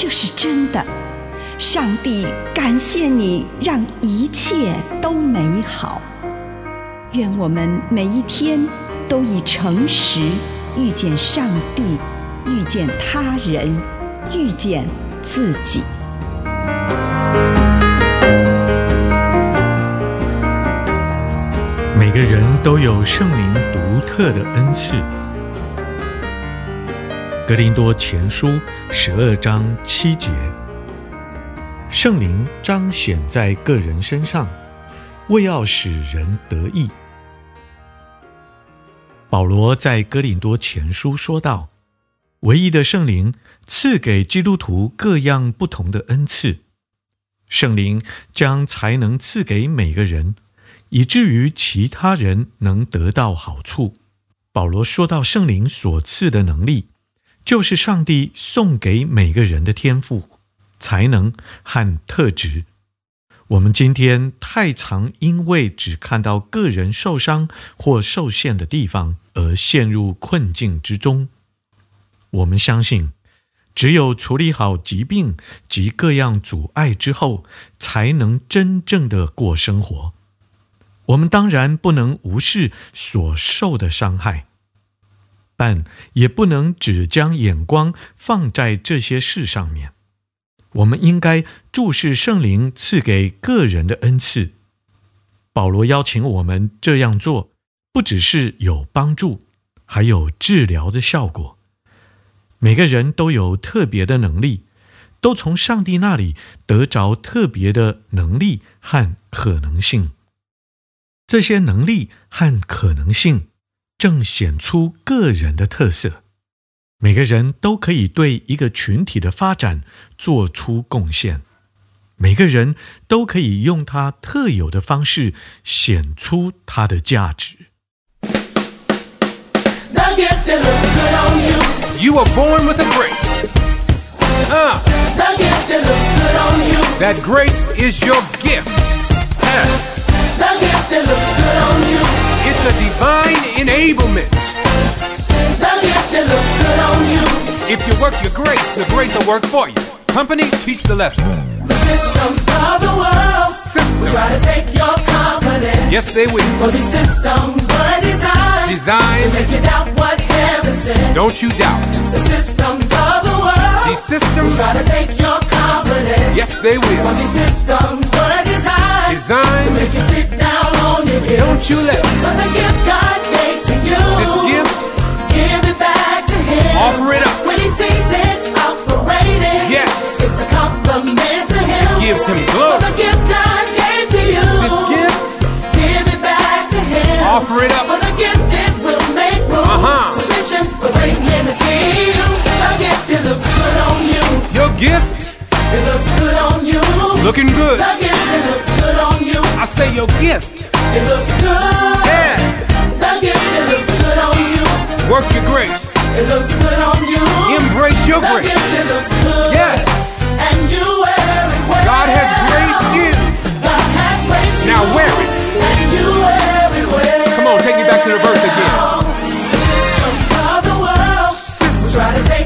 这是真的。上帝感谢你，让一切都美好。愿我们每一天都以诚实遇见上帝，遇见他人，遇见自己。每个人都有圣灵独特的恩赐。格林多前书十二章七节，圣灵彰显在个人身上，为要使人得益。保罗在格林多前书说道：“唯一的圣灵赐给基督徒各样不同的恩赐，圣灵将才能赐给每个人。”以至于其他人能得到好处。保罗说到圣灵所赐的能力，就是上帝送给每个人的天赋、才能和特质。我们今天太常因为只看到个人受伤或受限的地方，而陷入困境之中。我们相信，只有处理好疾病及各样阻碍之后，才能真正的过生活。我们当然不能无视所受的伤害，但也不能只将眼光放在这些事上面。我们应该注视圣灵赐给个人的恩赐。保罗邀请我们这样做，不只是有帮助，还有治疗的效果。每个人都有特别的能力，都从上帝那里得着特别的能力和可能性。这些能力和可能性正显出个人的特色。每个人都可以对一个群体的发展做出贡献。每个人都可以用他特有的方式显出他的价值。Enablement. Gift that looks good on you. If you work your grace, the grace will work for you. Company, teach the lesson. The systems of the world Systems. will try to take your confidence. Yes, they will. But these systems were designed, Designed. to make you doubt what heaven said. Don't you doubt. The systems of the world These systems, will try to take your confidence. yes, they will. these systems were designed, designed to make you sit down on your gift. Don't you let But the gift, it looks good on you. looking good. The gift it looks good on you, I say your gift. it looks good. Yeah. The gift it looks good on you, Work your grace. it looks good on you. Embrace your The grace. gift it looks good, Yes. and you wear it well. God has graced you. God has graced Now you, wear it. and you wear it well. Come on, take me back to the verse again. The systems of the world will try to take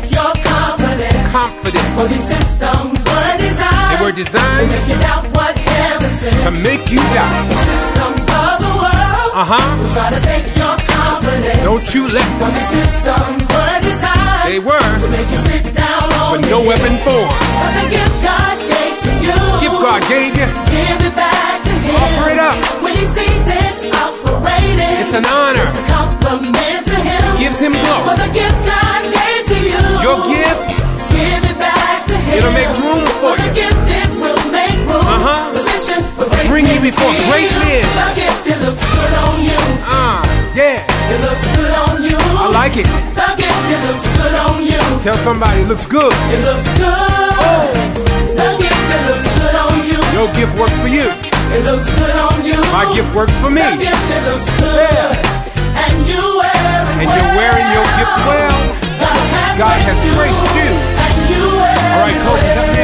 your confidence. For these systems were designed, They were to make you doubt what heaven said. to make you doubt. The systems of the world Uh-huh. will try to take your confidence. Don't you let For these systems were designed They were, to make you sit down on but your no weapon formed. But the gift God gave to you, Gift God gave you, give it back to Him. Offer it up. When He sees it operating, It's an honor. It's a compliment to Him. gives him glory. For the gift God gave to you, Your gift, It'll make room for you. gift it will make room. Uh-huh. Position for great Bring you before great men. The gift it looks good on you. ah, yeah. It like it? The gift, it looks good on you. Tell somebody it looks good. It looks good. The gift, it looks good on you. Your gift works for you. It looks good on you. My gift works for me. The gift, it looks good. And you wear it And you're wearing your gift well. God has, God has graced you. All right, Kobe.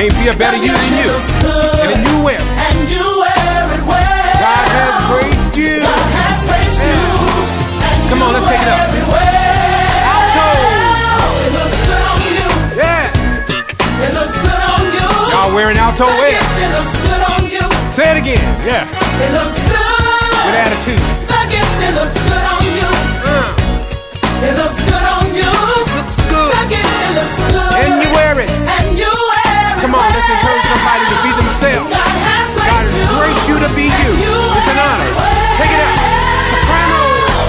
Can't be a better you than you. It looks good. And then you wear it. And you wear it well. God has graced you. God has graced you. And Come on, let's take it up. wear it well. Alto. It looks good on you. Yeah. It looks good on you. Y'all wearing alto wear. it looks good on you. Say it again. Yeah. It looks good. With attitude. The gift, it looks good on you. Uh, It looks to be you. It's an honor. Take it up. Soprano.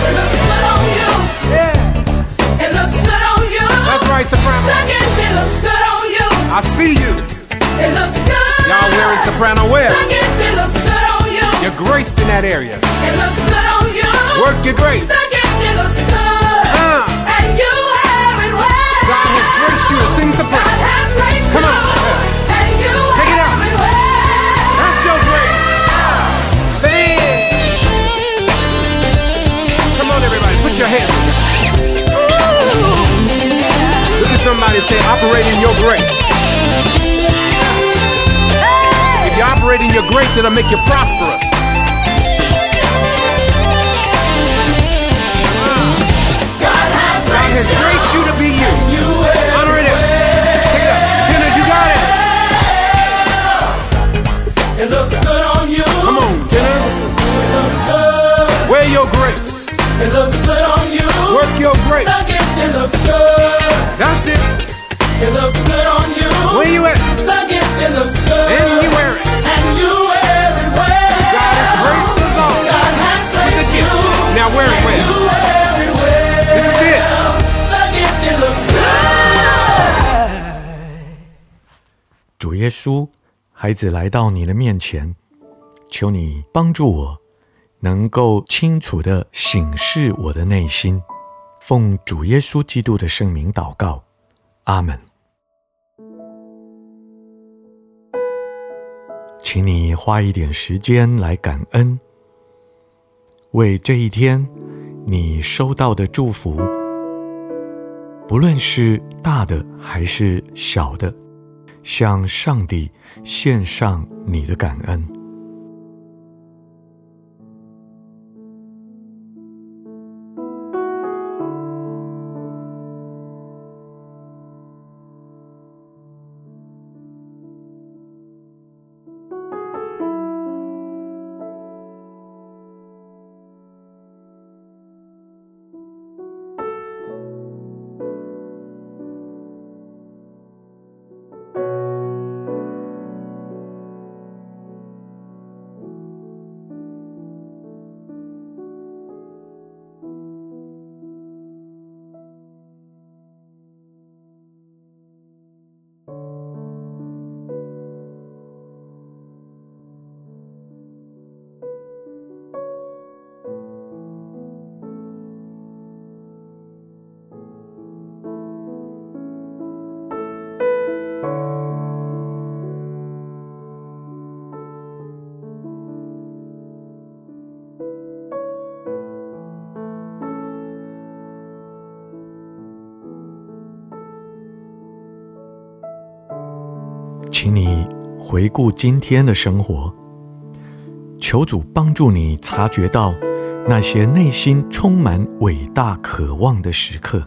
It looks good on you. Yeah. It looks good on you. That's right, soprano. It looks good on you. I see you. It looks good. Y'all wearing soprano wear. It looks good on you. You're graced in that area. It looks good on you. Work your grace. Your hands. Look at somebody say, operate in your grace. If you operate in your grace, it'll make you prosperous. 耶稣，孩子来到你的面前，求你帮助我，能够清楚地省视我的内心。奉主耶稣基督的圣名祷告，阿门。请你花一点时间来感恩，为这一天你收到的祝福，不论是大的还是小的。向上帝献上你的感恩。请你回顾今天的生活，求主帮助你察觉到那些内心充满伟大渴望的时刻。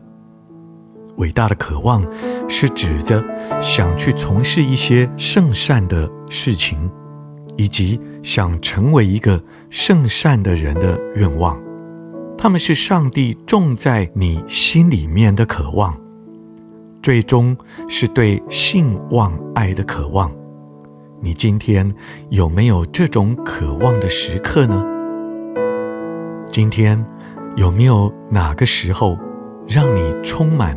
伟大的渴望是指着想去从事一些圣善的事情，以及想成为一个圣善的人的愿望。他们是上帝种在你心里面的渴望，最终是对性望爱的渴望。你今天有没有这种渴望的时刻呢？今天有没有哪个时候让你充满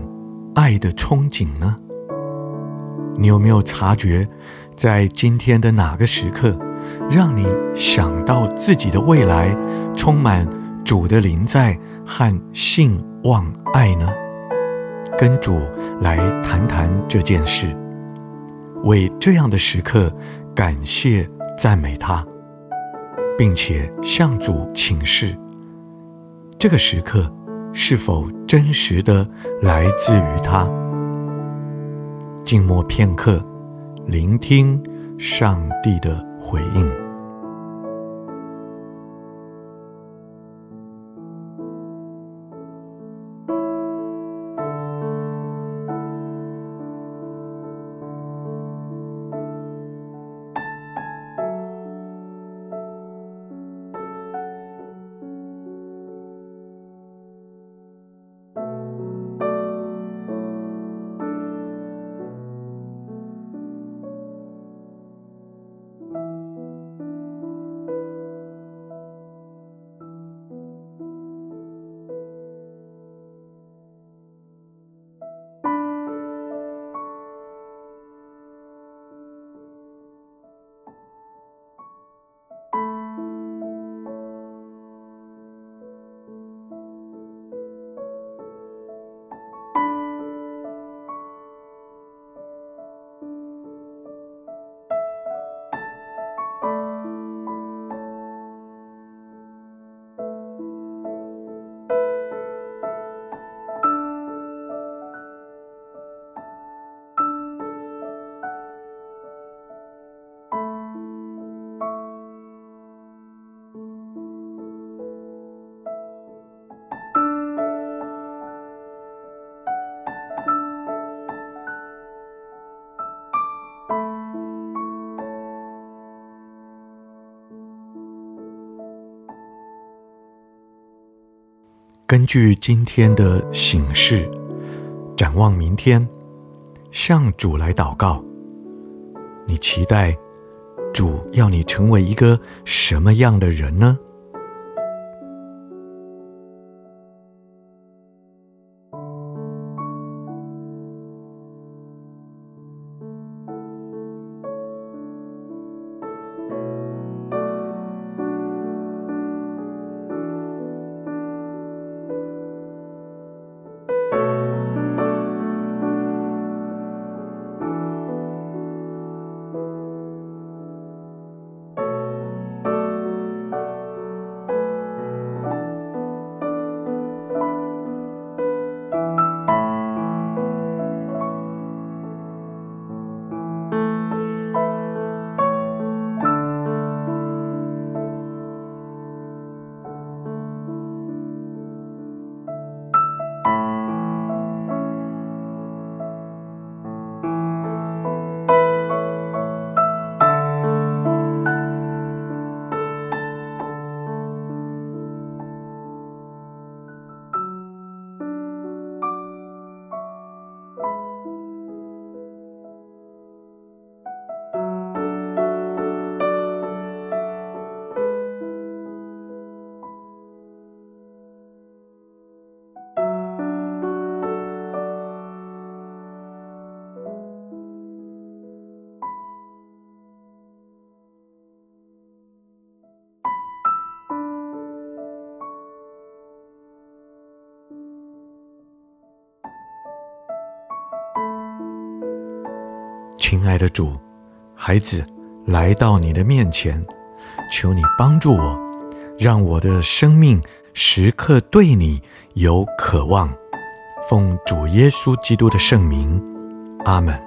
爱的憧憬呢？你有没有察觉，在今天的哪个时刻，让你想到自己的未来充满主的临在和信望爱呢？跟主来谈谈这件事，为这样的时刻感谢赞美他，并且向主请示，这个时刻是否真实的来自于他？静默片刻，聆听上帝的回应。根据今天的醒示，展望明天，向主来祷告。你期待主要你成为一个什么样的人呢？亲爱的主，孩子来到你的面前，求你帮助我，让我的生命时刻对你有渴望。奉主耶稣基督的圣名，阿门。